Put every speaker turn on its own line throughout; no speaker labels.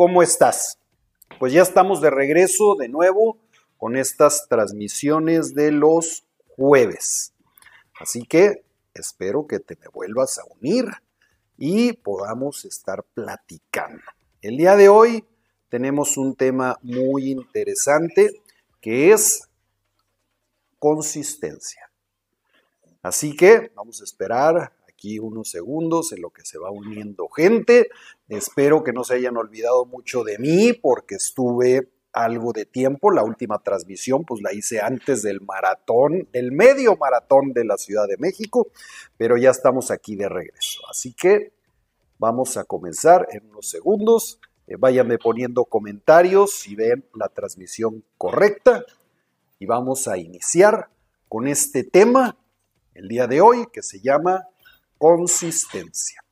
¿cómo estás? Pues ya estamos de regreso de nuevo con estas transmisiones de los jueves. Así que espero que te me vuelvas a unir y podamos estar platicando. El día de hoy tenemos un tema muy interesante que es consistencia. Así que vamos a esperar aquí unos segundos en lo que se va uniendo gente. Espero que no se hayan olvidado mucho de mí porque estuve algo de tiempo. La última transmisión pues la hice antes del maratón, del medio maratón de la Ciudad de México, pero ya estamos aquí de regreso. Así que vamos a comenzar en unos segundos. Eh, váyanme poniendo comentarios si ven la transmisión correcta y vamos a iniciar con este tema el día de hoy que se llama consistencia.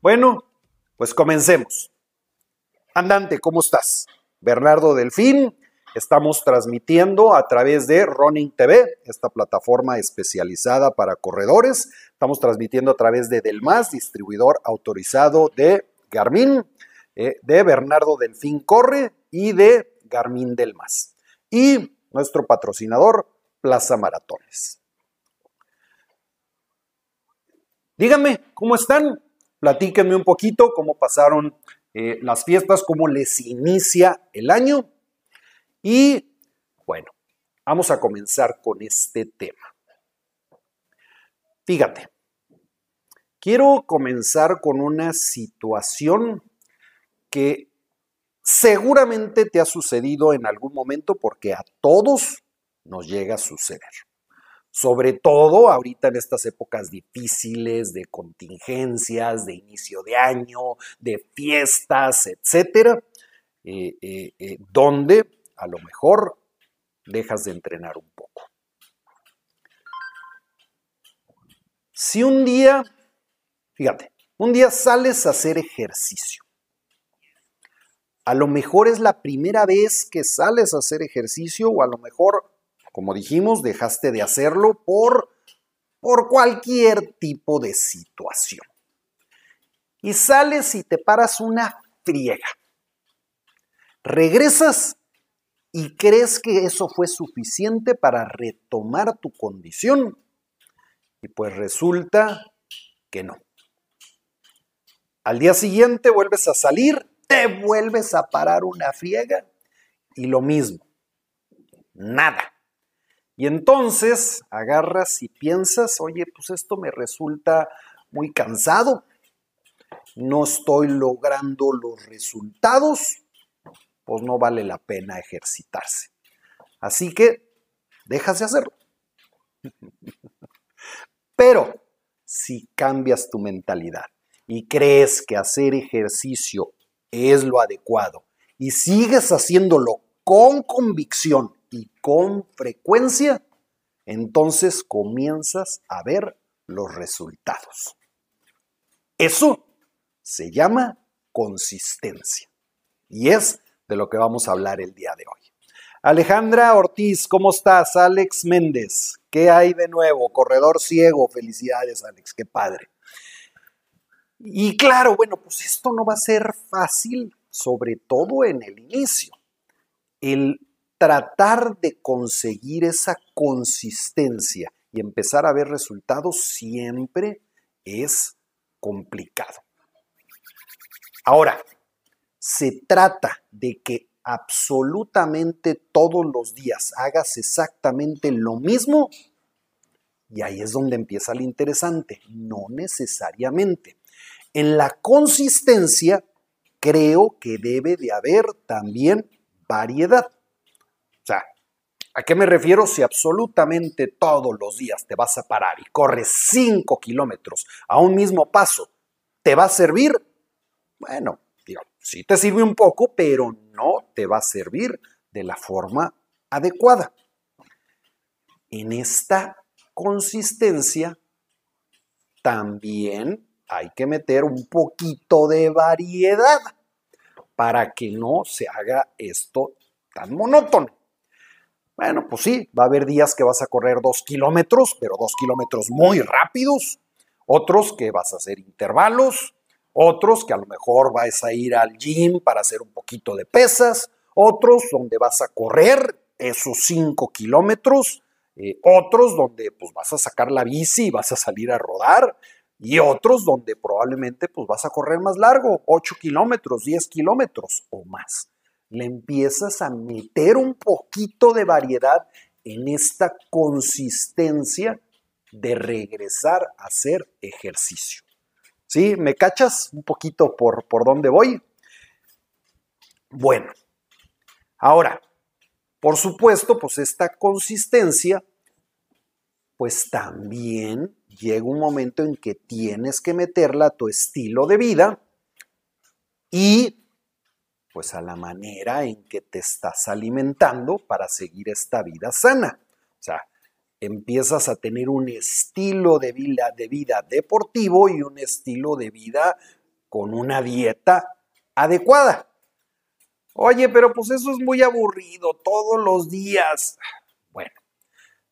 Bueno, pues comencemos. Andante, ¿cómo estás? Bernardo Delfín, estamos transmitiendo a través de Running TV, esta plataforma especializada para corredores. Estamos transmitiendo a través de Delmas, distribuidor autorizado de Garmin, eh, de Bernardo Delfín Corre y de Garmin Delmas. Y nuestro patrocinador, Plaza Maratones. Díganme, ¿cómo están? Platíquenme un poquito cómo pasaron eh, las fiestas, cómo les inicia el año. Y bueno, vamos a comenzar con este tema. Fíjate, quiero comenzar con una situación que seguramente te ha sucedido en algún momento porque a todos nos llega a suceder sobre todo ahorita en estas épocas difíciles de contingencias, de inicio de año, de fiestas, etcétera, eh, eh, eh, donde a lo mejor dejas de entrenar un poco. Si un día, fíjate, un día sales a hacer ejercicio, a lo mejor es la primera vez que sales a hacer ejercicio o a lo mejor como dijimos, dejaste de hacerlo por, por cualquier tipo de situación. Y sales y te paras una friega. Regresas y crees que eso fue suficiente para retomar tu condición. Y pues resulta que no. Al día siguiente vuelves a salir, te vuelves a parar una friega y lo mismo. Nada. Y entonces agarras y piensas, oye, pues esto me resulta muy cansado, no estoy logrando los resultados, pues no vale la pena ejercitarse. Así que dejas de hacerlo. Pero si cambias tu mentalidad y crees que hacer ejercicio es lo adecuado y sigues haciéndolo con convicción con frecuencia, entonces comienzas a ver los resultados. Eso se llama consistencia y es de lo que vamos a hablar el día de hoy. Alejandra Ortiz, ¿cómo estás? Alex Méndez, ¿qué hay de nuevo? Corredor ciego, felicidades Alex, qué padre. Y claro, bueno, pues esto no va a ser fácil, sobre todo en el inicio. El tratar de conseguir esa consistencia y empezar a ver resultados siempre es complicado. Ahora, se trata de que absolutamente todos los días hagas exactamente lo mismo y ahí es donde empieza lo interesante, no necesariamente. En la consistencia creo que debe de haber también variedad. O sea, ¿a qué me refiero? Si absolutamente todos los días te vas a parar y corres 5 kilómetros a un mismo paso, ¿te va a servir? Bueno, digo, sí te sirve un poco, pero no te va a servir de la forma adecuada. En esta consistencia también hay que meter un poquito de variedad para que no se haga esto tan monótono. Bueno, pues sí, va a haber días que vas a correr dos kilómetros, pero dos kilómetros muy rápidos, otros que vas a hacer intervalos, Otros que a lo mejor vas a ir al gym para hacer un poquito de pesas. Otros donde vas a correr esos 5 kilómetros. Eh, otros donde pues vas a sacar la bici y vas a salir a rodar. Y otros donde probablemente pues vas a correr más largo, 8 kilómetros, 10 kilómetros o más. Le empiezas a meter un poquito de variedad en esta consistencia de regresar a hacer ejercicio. ¿Sí? ¿Me cachas un poquito por, por dónde voy? Bueno, ahora, por supuesto, pues esta consistencia, pues también llega un momento en que tienes que meterla a tu estilo de vida y pues a la manera en que te estás alimentando para seguir esta vida sana. O sea, empiezas a tener un estilo de vida, de vida deportivo y un estilo de vida con una dieta adecuada. Oye, pero pues eso es muy aburrido todos los días. Bueno,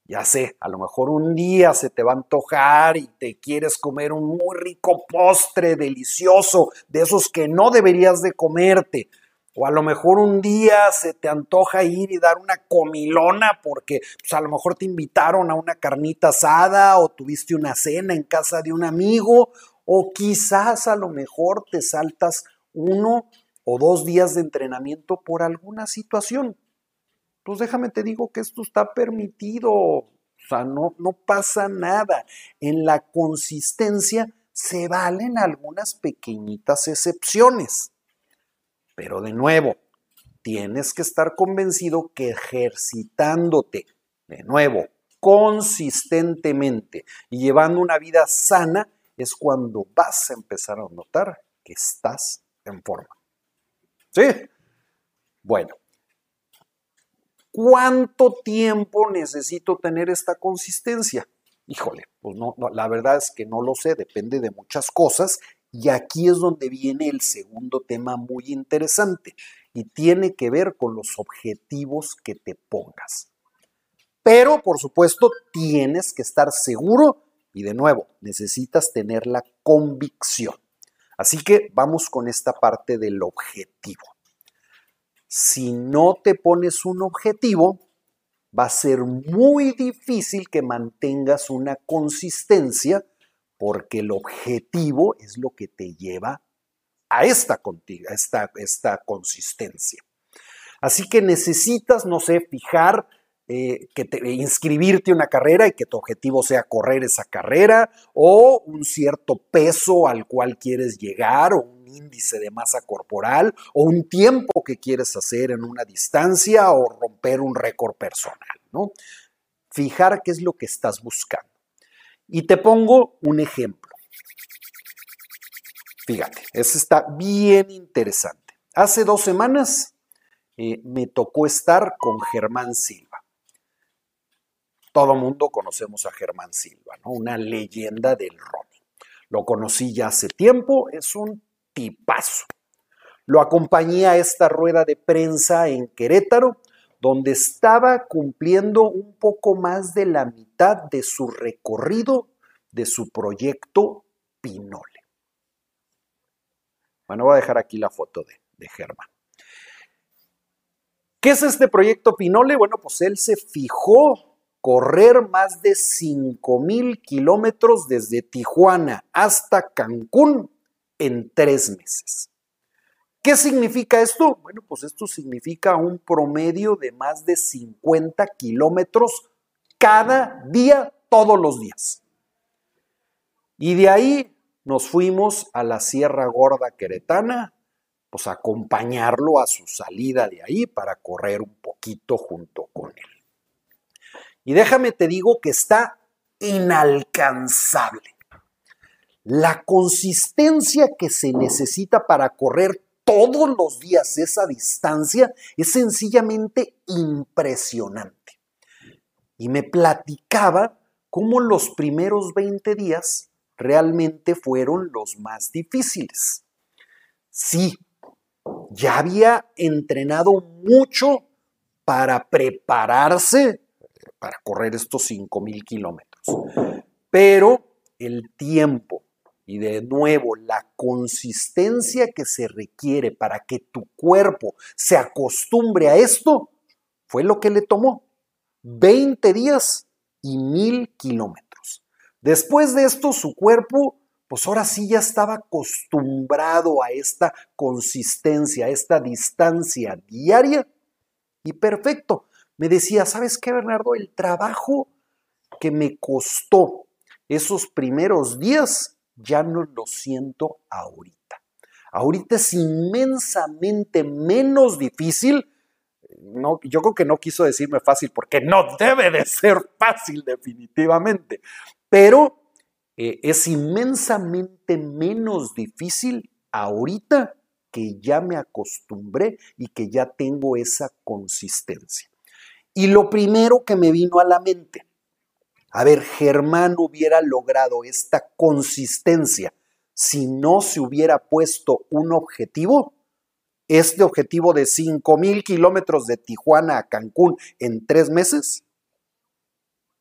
ya sé, a lo mejor un día se te va a antojar y te quieres comer un muy rico postre delicioso, de esos que no deberías de comerte. O a lo mejor un día se te antoja ir y dar una comilona porque pues, a lo mejor te invitaron a una carnita asada o tuviste una cena en casa de un amigo o quizás a lo mejor te saltas uno o dos días de entrenamiento por alguna situación. Pues déjame te digo que esto está permitido, o sea, no, no pasa nada. En la consistencia se valen algunas pequeñitas excepciones. Pero de nuevo, tienes que estar convencido que ejercitándote, de nuevo, consistentemente y llevando una vida sana, es cuando vas a empezar a notar que estás en forma. ¿Sí? Bueno, ¿cuánto tiempo necesito tener esta consistencia? Híjole, pues no, la verdad es que no lo sé, depende de muchas cosas y aquí es donde viene el segundo tema muy interesante y tiene que ver con los objetivos que te pongas. Pero, por supuesto, tienes que estar seguro y de nuevo, necesitas tener la convicción. Así que vamos con esta parte del objetivo. Si no te pones un objetivo, va a ser muy difícil que mantengas una consistencia porque el objetivo es lo que te lleva a esta, consistencia. Así que necesitas, no sé, fijar, eh, que te, inscribirte a una carrera y que tu objetivo sea correr esa carrera o un cierto peso al cual quieres llegar o un índice de masa corporal o un tiempo que quieres hacer en una distancia o romper un récord personal, ¿no? Fijar qué es lo que estás buscando. Y te pongo un ejemplo. Fíjate, eso está bien interesante. Hace dos semanas eh, me tocó estar con Germán Silva. Todo mundo conocemos a Germán Silva. Una leyenda del running. Lo conocí ya hace tiempo, es un tipazo. Lo acompañé a esta rueda de prensa en Querétaro donde estaba cumpliendo un poco más de la mitad de su recorrido de su proyecto Pinole. Bueno, voy a dejar aquí la foto de, de Germán. ¿Qué es este proyecto Pinole? Bueno, pues él se fijó correr más de 5 mil kilómetros desde Tijuana hasta Cancún en tres meses. ¿Qué significa esto? Bueno, pues esto significa un promedio de más de 50 kilómetros cada día, todos los días. Y de ahí nos fuimos a la Sierra Gorda Queretana, pues a acompañarlo a su salida de ahí para correr un poquito junto con él. Y déjame te digo que está inalcanzable. La consistencia que se necesita para correr todos los días esa distancia es sencillamente impresionante. Y me platicaba cómo los primeros 20 días realmente fueron los más difíciles. Sí, ya había entrenado mucho para prepararse para correr estos 5.000 kilómetros, pero el tiempo y de nuevo, la consistencia que se requiere para que tu cuerpo se acostumbre a esto fue lo que le tomó. 20 días y mil kilómetros. Después de esto, su cuerpo, pues ahora sí ya estaba acostumbrado a esta consistencia, a esta distancia diaria. Y perfecto. Me decía, ¿sabes qué, Bernardo? El trabajo que me costó esos primeros días ya no lo siento ahorita. Ahorita es inmensamente menos difícil. No, yo creo que no quiso decirme fácil porque no debe de ser fácil definitivamente, pero eh, es inmensamente menos difícil ahorita que ya me acostumbré y que ya tengo esa consistencia. Y lo primero que me vino a la mente, a ver, Germán hubiera logrado esta consistencia si no se hubiera puesto un objetivo. Este objetivo de 5 mil kilómetros de Tijuana a Cancún en tres meses.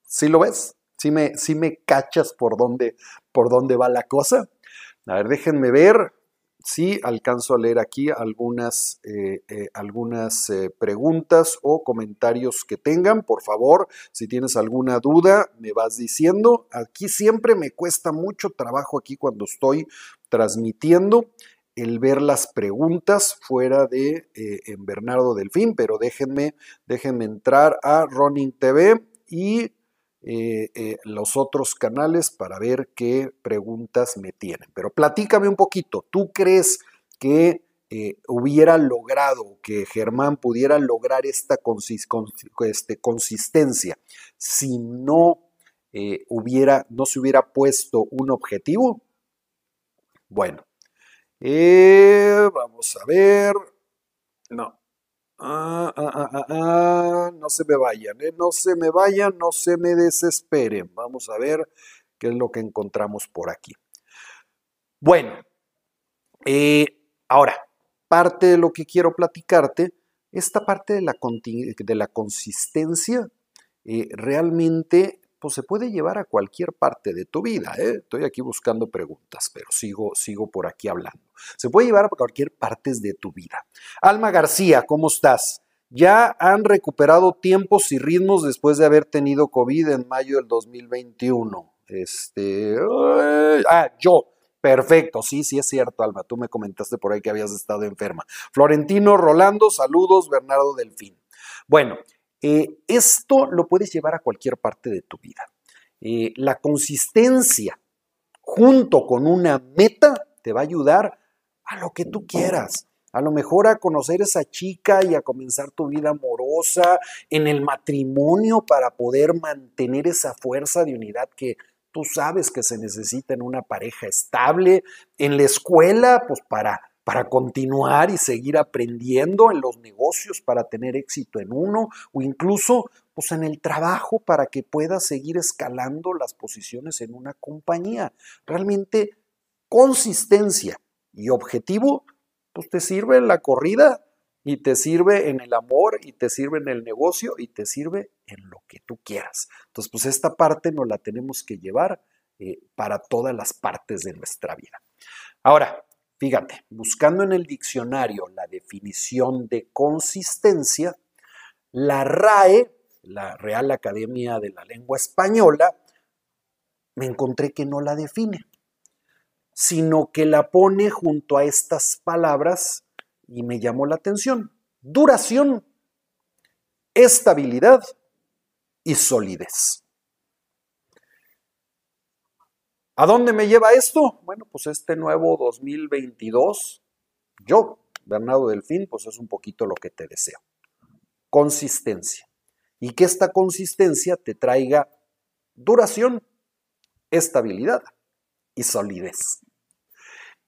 ¿Sí lo ves? ¿Sí me, me cachas por dónde, por dónde va la cosa? A ver, déjenme ver sí alcanzo a leer aquí algunas, eh, eh, algunas eh, preguntas o comentarios que tengan. Por favor, si tienes alguna duda, me vas diciendo. Aquí siempre me cuesta mucho trabajo aquí cuando estoy transmitiendo el ver las preguntas fuera de en Bernardo Delfín, pero déjenme, déjenme entrar a Running TV y eh, eh, los otros canales para ver qué preguntas me tienen. Pero platícame un poquito, ¿tú crees que eh, hubiera logrado, que Germán pudiera lograr esta este, consistencia si no, hubiera, no se hubiera puesto un objetivo? Bueno, vamos a ver. No, Ah, ah, ah, ah, ah, no se me vayan, ¿eh? no se me vayan, no se me desesperen. Vamos a ver qué es lo que encontramos por aquí. Bueno, eh, ahora, parte de lo que quiero platicarte, esta parte de la, de la consistencia eh, realmente pues se puede llevar a cualquier parte de tu vida. ¿eh? Estoy aquí buscando preguntas, pero sigo, sigo por aquí hablando. Se puede llevar a cualquier parte de tu vida. Alma García, ¿cómo estás? Ya han recuperado tiempos y ritmos después de haber tenido COVID en mayo del 2021. Este, ah, yo. Perfecto, sí, sí es cierto, Alma. Tú me comentaste por ahí que habías estado enferma. Florentino Rolando, saludos, Bernardo Delfín. Bueno, eh, esto lo puedes llevar a cualquier parte de tu vida. Eh, la consistencia junto con una meta te va a ayudar a lo que tú quieras. A lo mejor a conocer esa chica y a comenzar tu vida amorosa, en el matrimonio para poder mantener esa fuerza de unidad que tú sabes que se necesita en una pareja estable, en la escuela, pues para para continuar y seguir aprendiendo en los negocios para tener éxito en uno o incluso pues en el trabajo para que puedas seguir escalando las posiciones en una compañía. Realmente consistencia y objetivo pues te sirve en la corrida y te sirve en el amor y te sirve en el negocio y te sirve en lo que tú quieras. Entonces pues esta parte nos la tenemos que llevar eh, para todas las partes de nuestra vida. Ahora, Fíjate, buscando en el diccionario la definición de consistencia, la RAE, la Real Academia de la Lengua Española, me encontré que no la define, sino que la pone junto a estas palabras y me llamó la atención. Duración, estabilidad y solidez. ¿A dónde me lleva esto? Bueno, pues este nuevo 2022, yo, Bernardo Delfín, pues es un poquito lo que te deseo. Consistencia. Y que esta consistencia te traiga duración, estabilidad y solidez.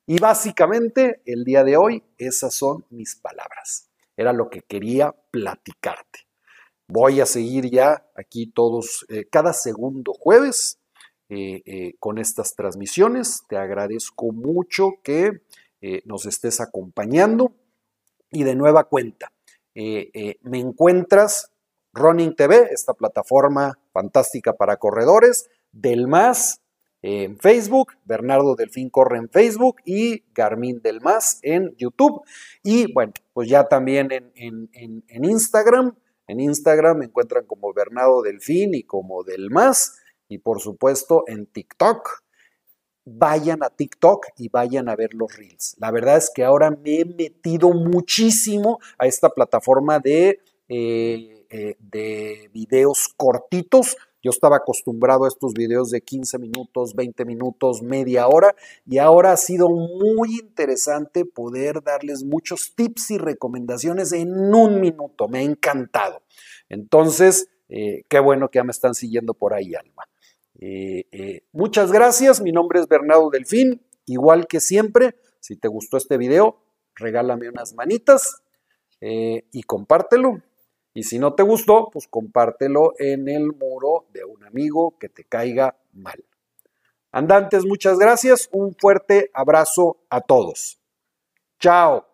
Y básicamente el día de hoy esas son mis palabras. Era lo que quería platicarte. Voy a seguir ya aquí todos, eh, cada segundo jueves eh, eh, con estas transmisiones. Te agradezco mucho que eh, nos estés acompañando y de nueva cuenta. me encuentras Running TV, esta plataforma fantástica para corredores, del más en Facebook, Bernardo Delfín Corre en Facebook y Garmin del Más en YouTube. Y bueno, pues ya también en, en, Instagram. En Instagram me encuentran como Bernardo Delfín y como Del Más. Y por supuesto en TikTok. Vayan a TikTok y vayan a ver los reels. La verdad es que ahora me he metido muchísimo a esta plataforma de, eh, eh, de videos cortitos yo estaba acostumbrado a estos videos de 15 minutos, 20 minutos, media hora y ahora ha sido muy interesante poder darles muchos tips y recomendaciones en un minuto. Me ha encantado. Entonces, eh, qué bueno que ya me están siguiendo por ahí, Alma. Eh, eh, muchas gracias. Mi nombre es Bernardo Delfín. Igual que siempre, si te gustó este video, regálame unas manitas y compártelo. Y si no te gustó, pues compártelo en el muro de un amigo que te caiga mal. Andantes, muchas gracias. Un fuerte abrazo a todos. Chao.